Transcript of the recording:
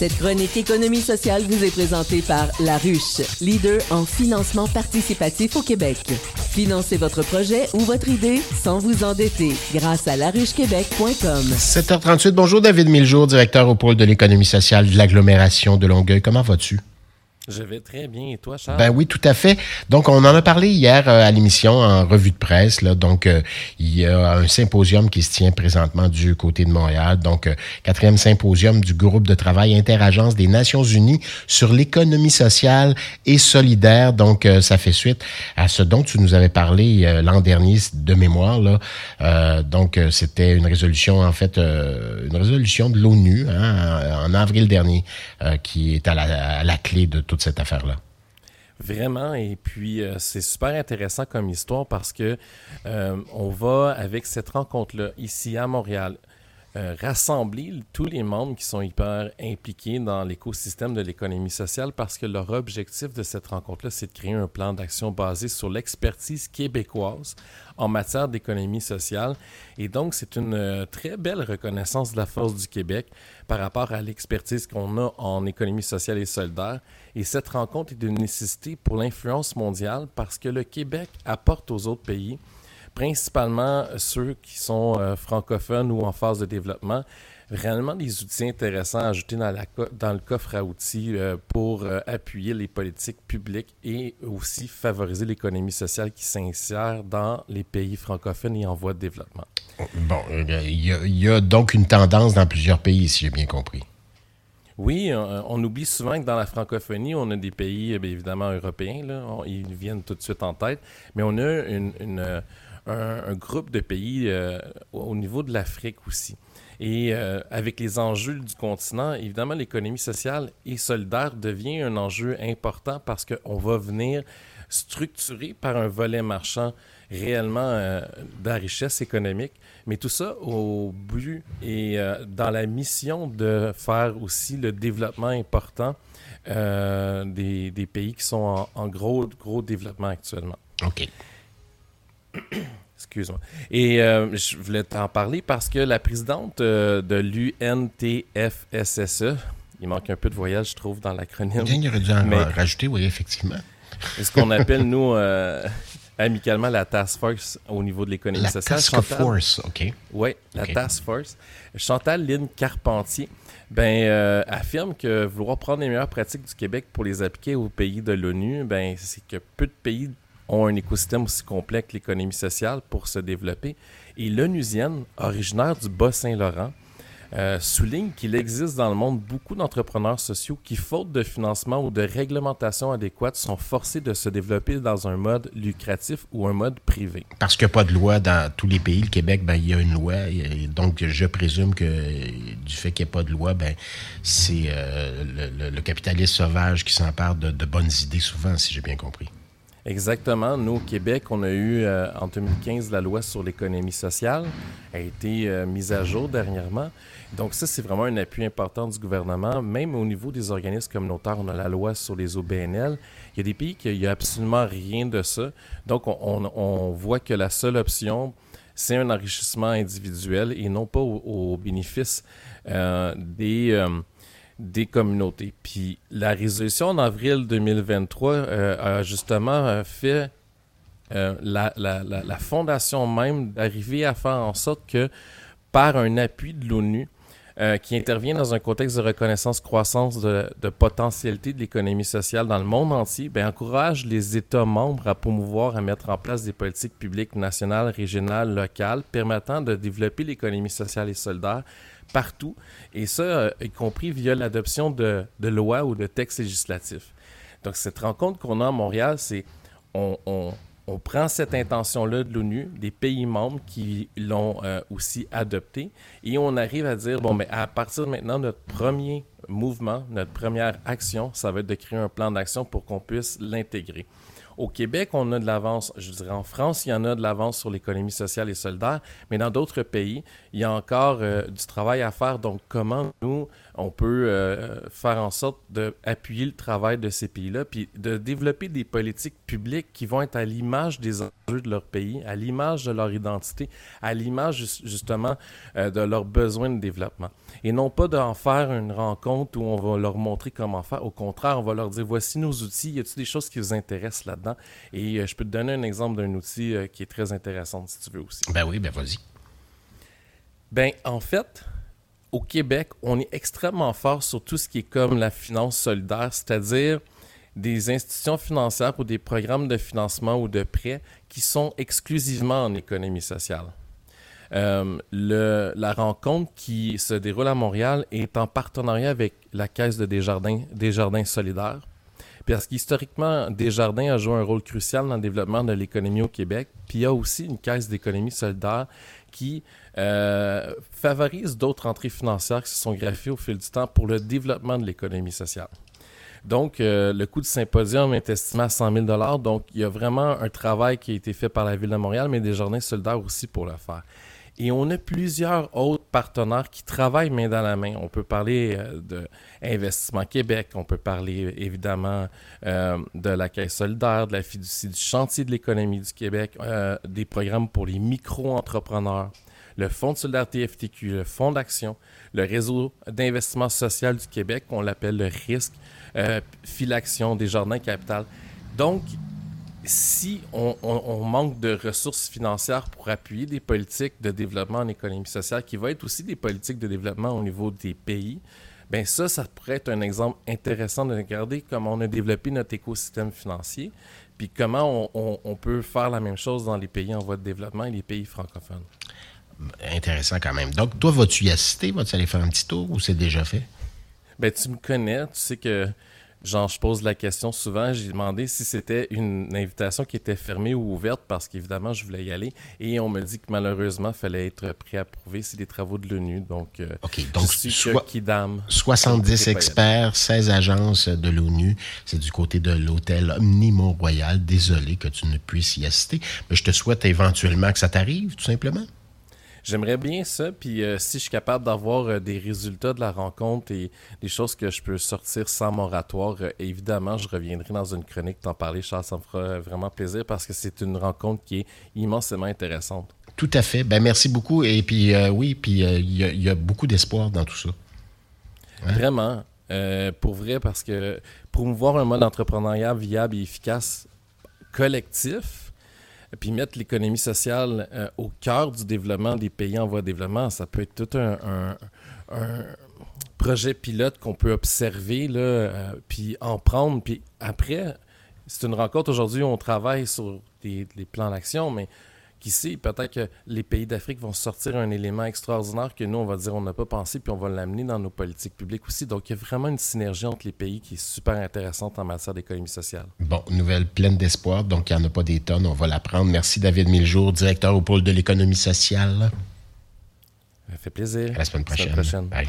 Cette chronique économie sociale vous est présentée par La Ruche, leader en financement participatif au Québec. Financez votre projet ou votre idée sans vous endetter grâce à laruchequebec.com. 7h38, bonjour David Miljour, directeur au pôle de l'économie sociale de l'agglomération de Longueuil. Comment vas-tu? Je vais très bien. Et toi, Charles? Ben oui, tout à fait. Donc, on en a parlé hier euh, à l'émission en revue de presse. Là. Donc, euh, il y a un symposium qui se tient présentement du côté de Montréal. Donc, euh, quatrième symposium du groupe de travail interagence des Nations Unies sur l'économie sociale et solidaire. Donc, ça fait suite à ce dont tu nous avais parlé l'an dernier de mémoire. Là. donc, c'était une résolution, en fait, une résolution de l'ONU hein, en, avril dernier qui est à la, à la clé de toute cette affaire-là. Vraiment, et puis euh, c'est super intéressant comme histoire parce que euh, on va avec cette rencontre-là ici à Montréal euh, rassembler tous les membres qui sont hyper impliqués dans l'écosystème de l'économie sociale parce que leur objectif de cette rencontre-là, c'est de créer un plan d'action basé sur l'expertise québécoise en matière d'économie sociale. Et donc, c'est une euh, très belle reconnaissance de la force du Québec par rapport à l'expertise qu'on a en économie sociale et solidaire. Et cette rencontre est d'une nécessité pour l'influence mondiale parce que le Québec apporte aux autres pays principalement ceux qui sont euh, francophones ou en phase de développement, réellement des outils intéressants à ajouter dans, la, dans le coffre à outils euh, pour euh, appuyer les politiques publiques et aussi favoriser l'économie sociale qui s'insère dans les pays francophones et en voie de développement. Bon, il y, a donc une tendance dans plusieurs pays, si j'ai bien compris. Oui, on, oublie souvent que dans la francophonie, on a des pays, évidemment, européens, là, ils viennent tout de suite en tête, mais on a une, un, groupe de pays euh, au niveau de l'Afrique aussi. Et euh, avec les enjeux du continent, évidemment, l'économie sociale et solidaire devient un enjeu important parce qu'on va venir structurer par un volet marchand réellement euh, de la richesse économique, mais tout ça au but et dans la mission de faire aussi le développement important des, pays qui sont en, en, gros, gros développement actuellement. OK. Excuse-moi. Et euh, je voulais t'en parler parce que la présidente euh, de l'UNTFSSE, il manque un peu de voyage, je trouve, dans l'acronyme. Il aurait dû en rajouter, oui, effectivement. C'est ce qu'on appelle, nous, euh, amicalement, la task force au niveau de l'économie sociale. La task force, OK. Oui, la task force. Chantal Lynn Carpentier ben, affirme que vouloir prendre les meilleures pratiques du Québec pour les appliquer aux pays de l'ONU, ben, c'est que peu de pays ont un écosystème aussi complet que l'économie sociale pour se développer. Et l'onusienne, originaire du Bas-Saint-Laurent, euh, souligne qu'il existe dans le monde beaucoup d'entrepreneurs sociaux qui, faute de financement ou de réglementation adéquate, sont forcés de se développer dans un mode lucratif ou un mode privé. Parce qu'il n'y a pas de loi dans tous les pays. Le Québec, ben, il y a une loi. donc, je présume que du fait qu'il n'y ait pas de loi, ben, c'est euh, le, capitaliste sauvage qui s'empare de bonnes idées souvent, si j'ai bien compris. Exactement. Nous, au Québec, on a eu euh, en 2015 la loi sur l'économie sociale, a été euh, mise à jour dernièrement. Donc ça, c'est vraiment un appui important du gouvernement. Même au niveau des organismes communautaires, on a la loi sur les OBNL. Il y a des pays qui n'y a absolument rien de ça. Donc on, voit que la seule option, c'est un enrichissement individuel et non pas au, bénéfice euh, des des communautés. Puis la résolution en avril 2023 euh, a justement euh, fait euh, la, fondation même d'arriver à faire en sorte que par un appui de l'ONU, qui intervient dans un contexte de reconnaissance croissance de, potentialité de l'économie sociale dans le monde entier, ben, encourage les États membres à promouvoir, à mettre en place des politiques publiques nationales, régionales, locales, permettant de développer l'économie sociale et solidaire partout, et ça, euh, y compris via l'adoption de, lois ou de textes législatifs. Donc, cette rencontre qu'on a à Montréal, c'est on, prend cette intention-là de l'ONU, des pays membres qui l'ont euh, aussi adoptée, et on arrive à dire, bon, mais à partir de maintenant, notre premier mouvement, notre première action, ça va être de créer un plan d'action pour qu'on puisse l'intégrer. Au Québec, on a de l'avance. Je dirais en France, il y en a de l'avance sur l'économie sociale et solidaire, mais dans d'autres pays, il y a encore euh, du travail à faire. Donc, comment nous, on peut euh, faire en sorte d'appuyer le travail de ces pays-là, puis de développer des politiques publiques qui vont être à l'image des enjeux de leur pays, à l'image de leur identité, à l'image justement euh, de leurs besoins de développement. Et non pas d'en faire une rencontre où on va leur montrer comment faire. Au contraire, on va leur dire voici nos outils, y a-t-il des choses qui vous intéressent là-dedans? Et euh, je peux te donner un exemple d'un outil qui est très intéressant si tu veux aussi. Ben oui, ben vas-y. Ben en fait, au Québec, on est extrêmement fort sur tout ce qui est comme la finance solidaire, c'est-à-dire des institutions financières ou des programmes de financement ou de prêts qui sont exclusivement en économie sociale. Euh, le, la rencontre qui se déroule à Montréal est en partenariat avec la Caisse de Desjardins, Desjardins solidaires. Parce qu'historiquement, Desjardins a joué un rôle crucial dans le développement de l'économie au Québec. Puis il y a aussi une caisse d'économie solidaire qui euh, favorise d'autres entrées financières qui se sont greffées au fil du temps pour le développement de l'économie sociale. Donc, euh, le coût du symposium est estimé à 100 000 Donc, il y a vraiment un travail qui a été fait par la Ville de Montréal, mais des jardins solidaires aussi pour le faire. Et on a plusieurs autres partenaires qui travaillent main dans la main. On peut parler euh, de Investissement Québec, on peut parler évidemment euh, de la Caisse solidaire, de la fiducie du chantier de l'économie du Québec, euh, des programmes pour les micro-entrepreneurs, le Fonds de solidarité FTQ, le Fonds d'action, le réseau d'investissement social du Québec, on l'appelle le RISC, Filaction, des Jardins Capital. Donc, si on, manque de ressources financières pour appuyer des politiques de développement en économie sociale, qui vont être aussi des politiques de développement au niveau des pays, ben ça, ça pourrait être un exemple intéressant de regarder comment on a développé notre écosystème financier, puis comment on, peut faire la même chose dans les pays en voie de développement et les pays francophones. Intéressant quand même. Donc, toi, vas-tu y assister? Vas-tu aller faire un petit tour ou c'est déjà fait? Ben, tu me connais, tu sais que Genre, je pose la question souvent. J'ai demandé si c'était une invitation qui était fermée ou ouverte parce qu'évidemment, je voulais y aller. Et on me dit que malheureusement, il fallait être préapprouvé. C'est des travaux de l'ONU. Donc, euh. Donc, je suis qui dame. 70 experts, 16 agences de l'ONU. C'est du côté de l'hôtel Omni Mont-Royal. Désolé que tu ne puisses y assister. Mais je te souhaite éventuellement que ça t'arrive, tout simplement. J'aimerais bien ça, puis euh, si je suis capable d'avoir euh, des résultats de la rencontre et des choses que je peux sortir sans moratoire, euh, évidemment, je reviendrai dans une chronique t'en parler, Charles, ça me fera vraiment plaisir parce que c'est une rencontre qui est immensément intéressante. Tout à fait. Ben merci beaucoup. Et puis oui, puis il y, a beaucoup d'espoir dans tout ça. Hein? Vraiment. pour vrai, parce que promouvoir un mode entrepreneurial viable et efficace collectif, puis mettre l'économie sociale euh, au cœur du développement des pays en voie de développement, ça peut être tout un, projet pilote qu'on peut observer, là, euh, puis en prendre. Puis après, c'est une rencontre aujourd'hui où on travaille sur des, des plans d'action, mais qui sait, peut-être que les pays d'Afrique vont sortir un élément extraordinaire que nous, on va dire on n'a pas pensé, puis on va l'amener dans nos politiques publiques aussi. Donc, il y a vraiment une synergie entre les pays qui est super intéressante en matière d'économie sociale. Bon, nouvelle pleine d'espoir. Donc, il n'y en a pas des tonnes. On va la prendre. Merci, David Miljour, directeur au pôle de l'économie sociale. Ça fait plaisir. À la semaine prochaine. prochaine. Bye.